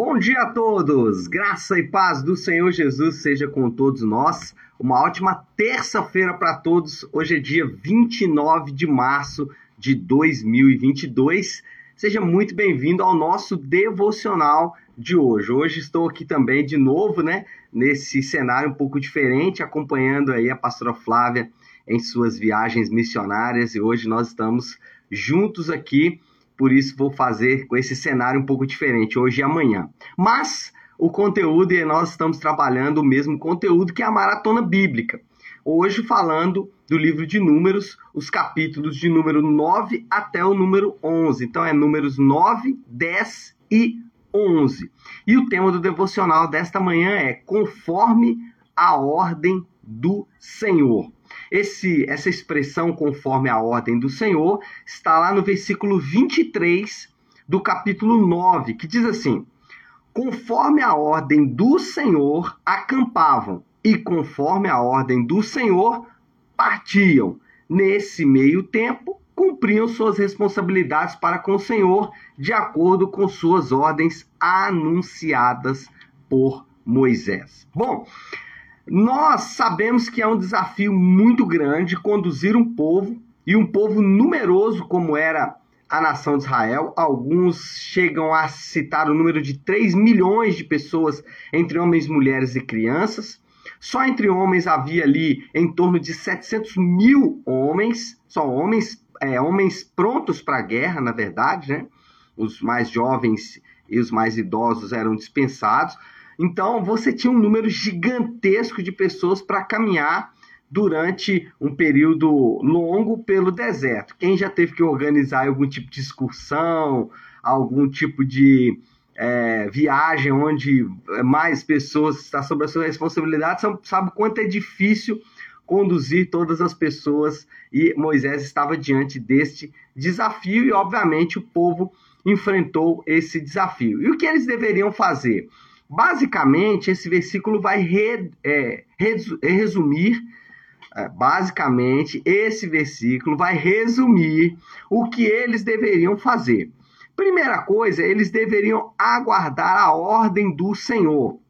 Bom dia a todos! Graça e paz do Senhor Jesus seja com todos nós. Uma ótima terça-feira para todos. Hoje é dia 29 de março de 2022. Seja muito bem-vindo ao nosso devocional de hoje. Hoje estou aqui também de novo, né, nesse cenário um pouco diferente, acompanhando aí a pastora Flávia em suas viagens missionárias e hoje nós estamos juntos aqui por isso vou fazer com esse cenário um pouco diferente hoje e amanhã. Mas o conteúdo e nós estamos trabalhando o mesmo conteúdo que é a maratona bíblica. Hoje falando do livro de Números, os capítulos de número 9 até o número 11. Então é números 9, 10 e 11. E o tema do devocional desta manhã é conforme a ordem do Senhor. Esse, essa expressão conforme a ordem do Senhor está lá no versículo 23 do capítulo 9, que diz assim: Conforme a ordem do Senhor acampavam, e conforme a ordem do Senhor partiam. Nesse meio tempo, cumpriam suas responsabilidades para com o Senhor, de acordo com suas ordens anunciadas por Moisés. Bom, nós sabemos que é um desafio muito grande conduzir um povo e um povo numeroso como era a nação de Israel. Alguns chegam a citar o número de 3 milhões de pessoas entre homens, mulheres e crianças. Só entre homens havia ali em torno de 700 mil homens, só homens, é, homens prontos para a guerra, na verdade, né? Os mais jovens e os mais idosos eram dispensados. Então, você tinha um número gigantesco de pessoas para caminhar durante um período longo pelo deserto. Quem já teve que organizar algum tipo de excursão, algum tipo de é, viagem onde mais pessoas está sob a sua responsabilidade, sabe quanto é difícil conduzir todas as pessoas e Moisés estava diante deste desafio e obviamente o povo enfrentou esse desafio. E o que eles deveriam fazer? Basicamente, esse versículo vai re, é, resumir, é, basicamente, esse versículo vai resumir o que eles deveriam fazer. Primeira coisa, eles deveriam aguardar a ordem do Senhor.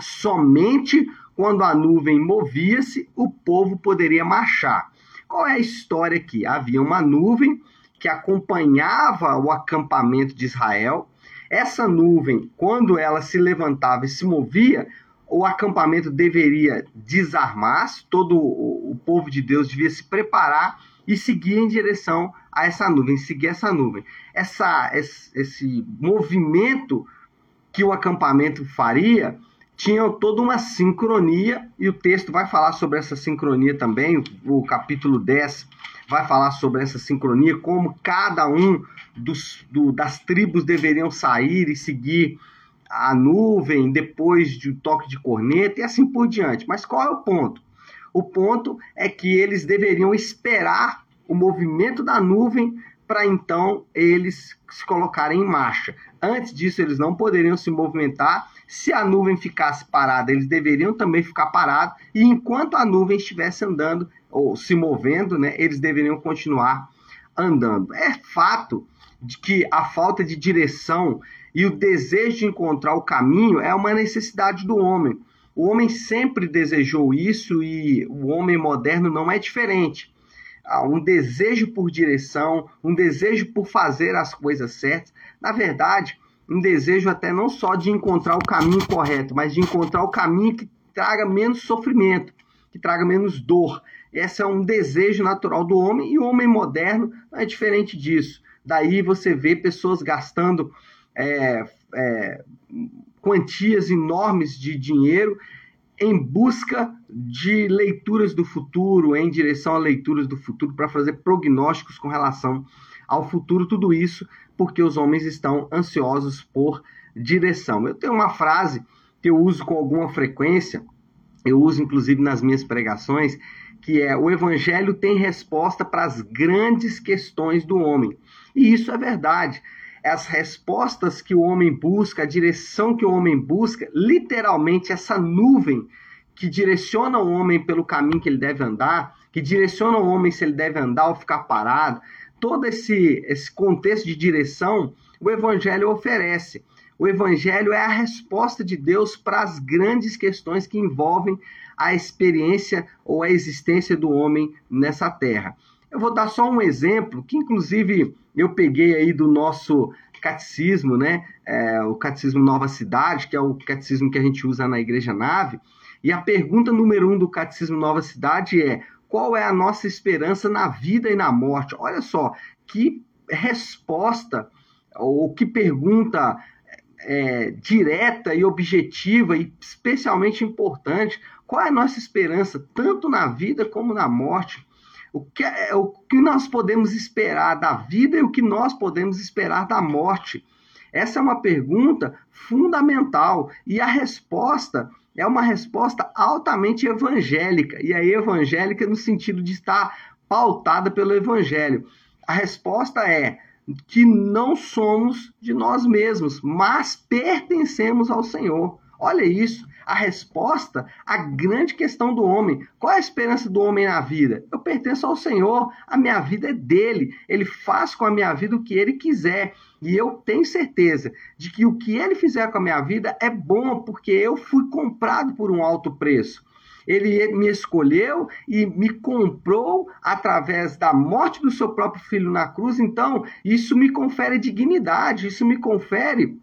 Somente quando a nuvem movia-se, o povo poderia marchar. Qual é a história aqui? Havia uma nuvem que acompanhava o acampamento de Israel essa nuvem, quando ela se levantava e se movia, o acampamento deveria desarmar, todo o povo de Deus devia se preparar e seguir em direção a essa nuvem, seguir essa nuvem. Essa, esse, esse movimento que o acampamento faria tinha toda uma sincronia, e o texto vai falar sobre essa sincronia também, o capítulo 10 vai falar sobre essa sincronia, como cada um dos, do, das tribos deveriam sair e seguir a nuvem depois de um toque de corneta e assim por diante. Mas qual é o ponto? O ponto é que eles deveriam esperar o movimento da nuvem para então eles se colocarem em marcha. Antes disso, eles não poderiam se movimentar. Se a nuvem ficasse parada, eles deveriam também ficar parados. E enquanto a nuvem estivesse andando ou se movendo, né, eles deveriam continuar andando. É fato de que a falta de direção e o desejo de encontrar o caminho é uma necessidade do homem. O homem sempre desejou isso e o homem moderno não é diferente. Há um desejo por direção, um desejo por fazer as coisas certas. Na verdade, um desejo até não só de encontrar o caminho correto, mas de encontrar o caminho que traga menos sofrimento, que traga menos dor. Esse é um desejo natural do homem e o homem moderno é diferente disso. Daí você vê pessoas gastando é, é, quantias enormes de dinheiro em busca de leituras do futuro, em direção a leituras do futuro, para fazer prognósticos com relação ao futuro, tudo isso porque os homens estão ansiosos por direção. Eu tenho uma frase que eu uso com alguma frequência, eu uso inclusive nas minhas pregações, que é o evangelho tem resposta para as grandes questões do homem. E isso é verdade. As respostas que o homem busca, a direção que o homem busca, literalmente essa nuvem que direciona o homem pelo caminho que ele deve andar, que direciona o homem se ele deve andar ou ficar parado, todo esse, esse contexto de direção o Evangelho oferece. O Evangelho é a resposta de Deus para as grandes questões que envolvem a experiência ou a existência do homem nessa terra. Eu vou dar só um exemplo, que inclusive eu peguei aí do nosso catecismo, né? É, o catecismo Nova Cidade, que é o catecismo que a gente usa na Igreja Nave. E a pergunta número um do catecismo Nova Cidade é: qual é a nossa esperança na vida e na morte? Olha só, que resposta, ou que pergunta é, direta e objetiva e especialmente importante. Qual é a nossa esperança, tanto na vida como na morte? O que, é, o que nós podemos esperar da vida e o que nós podemos esperar da morte? Essa é uma pergunta fundamental e a resposta é uma resposta altamente evangélica. E aí, evangélica no sentido de estar pautada pelo evangelho. A resposta é que não somos de nós mesmos, mas pertencemos ao Senhor. Olha isso, a resposta à grande questão do homem. Qual é a esperança do homem na vida? Eu pertenço ao Senhor, a minha vida é dele. Ele faz com a minha vida o que ele quiser. E eu tenho certeza de que o que ele fizer com a minha vida é bom, porque eu fui comprado por um alto preço. Ele me escolheu e me comprou através da morte do seu próprio filho na cruz. Então, isso me confere dignidade, isso me confere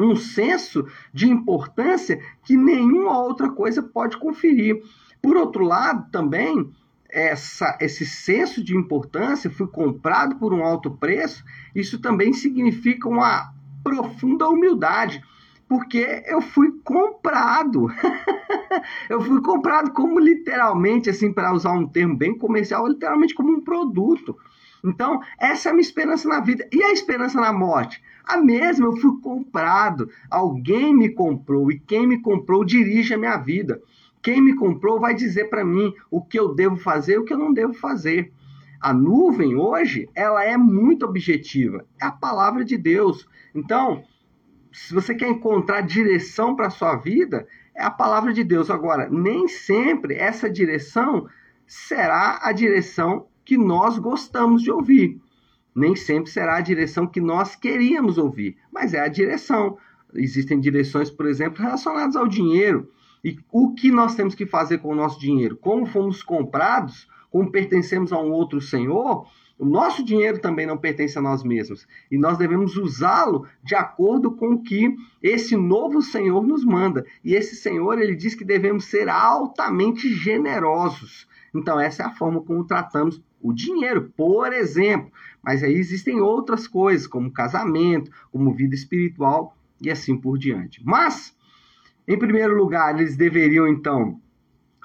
um senso de importância que nenhuma outra coisa pode conferir. Por outro lado, também, essa, esse senso de importância foi comprado por um alto preço, isso também significa uma profunda humildade, porque eu fui comprado. eu fui comprado como literalmente, assim, para usar um termo bem comercial, literalmente como um produto. Então, essa é a minha esperança na vida. E a esperança na morte? A mesma, eu fui comprado. Alguém me comprou e quem me comprou dirige a minha vida. Quem me comprou vai dizer para mim o que eu devo fazer e o que eu não devo fazer. A nuvem hoje, ela é muito objetiva. É a palavra de Deus. Então, se você quer encontrar direção para a sua vida, é a palavra de Deus. Agora, nem sempre essa direção será a direção que nós gostamos de ouvir. Nem sempre será a direção que nós queríamos ouvir, mas é a direção. Existem direções, por exemplo, relacionadas ao dinheiro. E o que nós temos que fazer com o nosso dinheiro? Como fomos comprados, como pertencemos a um outro senhor, o nosso dinheiro também não pertence a nós mesmos. E nós devemos usá-lo de acordo com o que esse novo Senhor nos manda. E esse Senhor, ele diz que devemos ser altamente generosos. Então, essa é a forma como tratamos o dinheiro, por exemplo. Mas aí existem outras coisas, como casamento, como vida espiritual e assim por diante. Mas, em primeiro lugar, eles deveriam então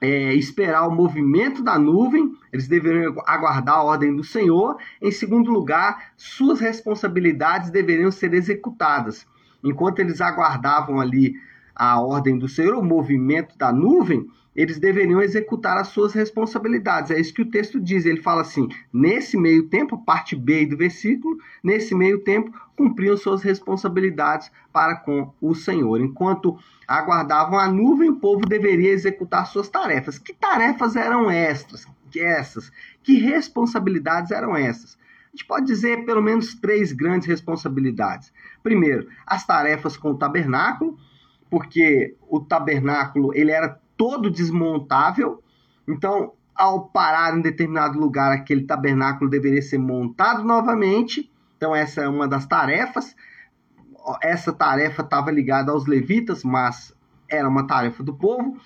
é, esperar o movimento da nuvem, eles deveriam aguardar a ordem do Senhor. Em segundo lugar, suas responsabilidades deveriam ser executadas. Enquanto eles aguardavam ali a ordem do Senhor, o movimento da nuvem, eles deveriam executar as suas responsabilidades. É isso que o texto diz. Ele fala assim: nesse meio tempo, parte B do versículo, nesse meio tempo, cumpriam suas responsabilidades para com o Senhor. Enquanto aguardavam a nuvem, o povo deveria executar suas tarefas. Que tarefas eram estas? Que essas? Que responsabilidades eram essas? A gente pode dizer pelo menos três grandes responsabilidades. Primeiro, as tarefas com o tabernáculo, porque o tabernáculo ele era todo desmontável. Então, ao parar em determinado lugar, aquele tabernáculo deveria ser montado novamente. Então, essa é uma das tarefas. Essa tarefa estava ligada aos levitas, mas era uma tarefa do povo.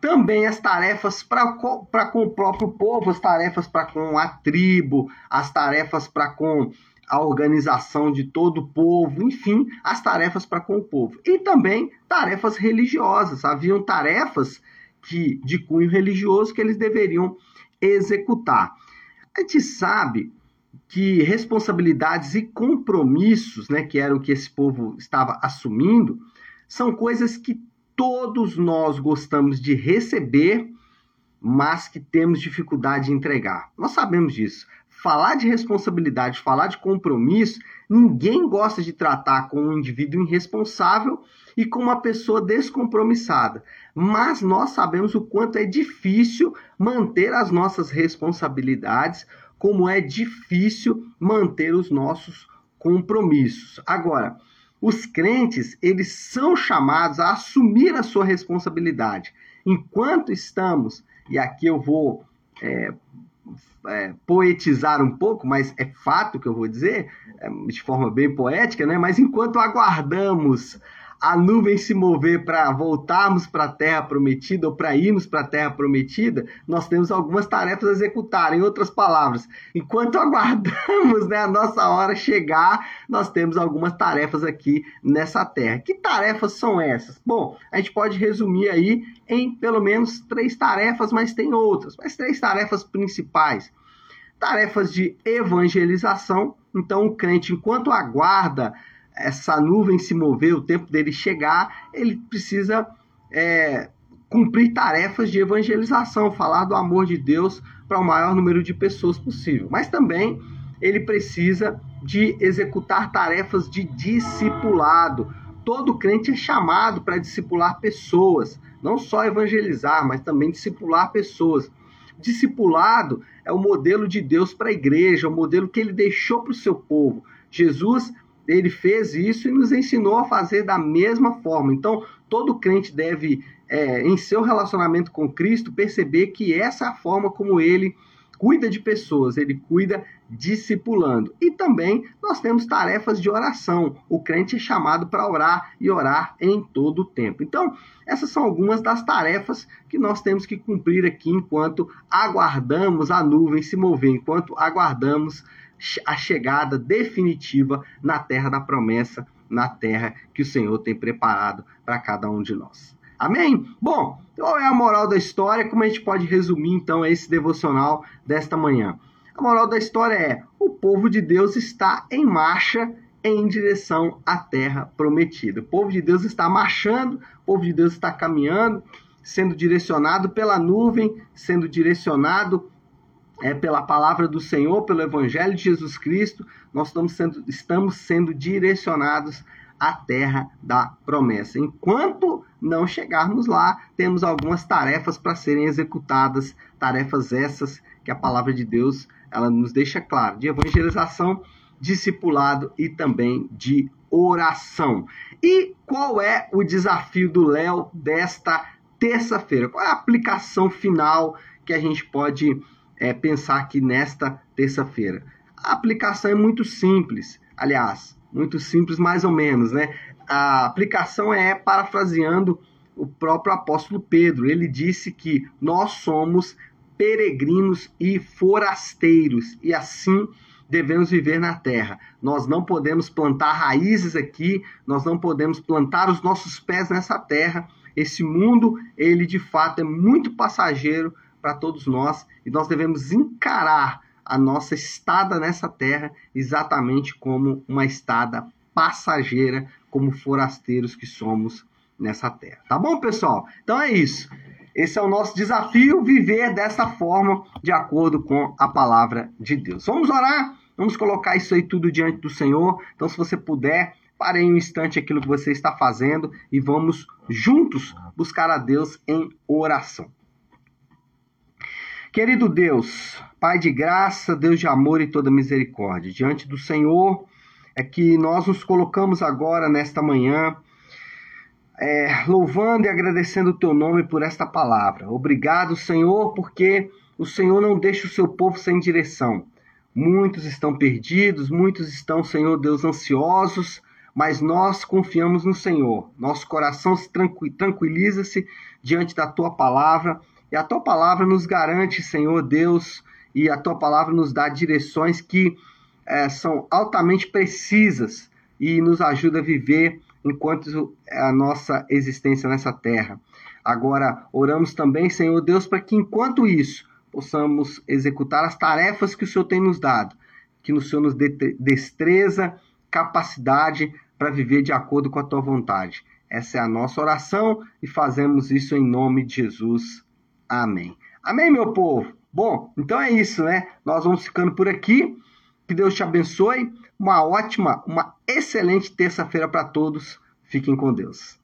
Também as tarefas para com o próprio povo, as tarefas para com a tribo, as tarefas para com a organização de todo o povo, enfim, as tarefas para com o povo. E também tarefas religiosas. Haviam tarefas que, de cunho religioso que eles deveriam executar. A gente sabe que responsabilidades e compromissos, né, que era o que esse povo estava assumindo, são coisas que todos nós gostamos de receber, mas que temos dificuldade de entregar. Nós sabemos disso. Falar de responsabilidade, falar de compromisso, ninguém gosta de tratar com um indivíduo irresponsável e com uma pessoa descompromissada. Mas nós sabemos o quanto é difícil manter as nossas responsabilidades, como é difícil manter os nossos compromissos. Agora, os crentes, eles são chamados a assumir a sua responsabilidade. Enquanto estamos, e aqui eu vou é, é, poetizar um pouco, mas é fato que eu vou dizer, é, de forma bem poética, né? mas enquanto aguardamos a nuvem se mover para voltarmos para a terra prometida ou para irmos para a terra prometida, nós temos algumas tarefas a executar. Em outras palavras, enquanto aguardamos né, a nossa hora chegar, nós temos algumas tarefas aqui nessa terra. Que tarefas são essas? Bom, a gente pode resumir aí em pelo menos três tarefas, mas tem outras. Mas três tarefas principais. Tarefas de evangelização. Então, o crente, enquanto aguarda essa nuvem se mover, o tempo dele chegar, ele precisa é, cumprir tarefas de evangelização, falar do amor de Deus para o maior número de pessoas possível. Mas também ele precisa de executar tarefas de discipulado. Todo crente é chamado para discipular pessoas, não só evangelizar, mas também discipular pessoas. Discipulado é o modelo de Deus para a igreja, o modelo que ele deixou para o seu povo. Jesus ele fez isso e nos ensinou a fazer da mesma forma. Então, todo crente deve, é, em seu relacionamento com Cristo, perceber que essa é a forma como ele cuida de pessoas, ele cuida discipulando. E também nós temos tarefas de oração. O crente é chamado para orar e orar em todo o tempo. Então, essas são algumas das tarefas que nós temos que cumprir aqui enquanto aguardamos a nuvem se mover, enquanto aguardamos a chegada definitiva na terra da promessa, na terra que o Senhor tem preparado para cada um de nós. Amém? Bom, qual é a moral da história? Como a gente pode resumir então esse devocional desta manhã? A moral da história é: o povo de Deus está em marcha em direção à terra prometida. O povo de Deus está marchando, o povo de Deus está caminhando, sendo direcionado pela nuvem, sendo direcionado é, pela palavra do Senhor, pelo Evangelho de Jesus Cristo, nós estamos sendo, estamos sendo direcionados à terra da promessa. Enquanto não chegarmos lá, temos algumas tarefas para serem executadas, tarefas essas que a palavra de Deus ela nos deixa claro, de evangelização, discipulado e também de oração. E qual é o desafio do Léo desta terça-feira? Qual é a aplicação final que a gente pode é, pensar aqui nesta terça-feira? A aplicação é muito simples, aliás, muito simples mais ou menos, né? A aplicação é parafraseando o próprio apóstolo Pedro. Ele disse que nós somos peregrinos e forasteiros e assim devemos viver na terra. Nós não podemos plantar raízes aqui, nós não podemos plantar os nossos pés nessa terra. Esse mundo, ele de fato é muito passageiro, para todos nós e nós devemos encarar a nossa estada nessa terra exatamente como uma estada passageira, como forasteiros que somos nessa terra. Tá bom, pessoal? Então é isso. Esse é o nosso desafio, viver dessa forma, de acordo com a palavra de Deus. Vamos orar? Vamos colocar isso aí tudo diante do Senhor. Então, se você puder, pare em um instante aquilo que você está fazendo e vamos juntos buscar a Deus em oração. Querido Deus, Pai de graça, Deus de amor e toda misericórdia, diante do Senhor é que nós nos colocamos agora nesta manhã, é, louvando e agradecendo o Teu nome por esta palavra. Obrigado, Senhor, porque o Senhor não deixa o seu povo sem direção. Muitos estão perdidos, muitos estão, Senhor Deus, ansiosos, mas nós confiamos no Senhor. Nosso coração se tranquiliza-se diante da tua palavra e a tua palavra nos garante, Senhor Deus, e a tua palavra nos dá direções que é, são altamente precisas e nos ajuda a viver enquanto a nossa existência nessa terra. Agora, oramos também, Senhor Deus, para que enquanto isso possamos executar as tarefas que o Senhor tem nos dado, que o Senhor nos dê destreza, capacidade para viver de acordo com a tua vontade. Essa é a nossa oração e fazemos isso em nome de Jesus. Amém. Amém, meu povo? Bom, então é isso, né? Nós vamos ficando por aqui. Que Deus te abençoe. Uma ótima, uma excelente terça-feira para todos. Fiquem com Deus.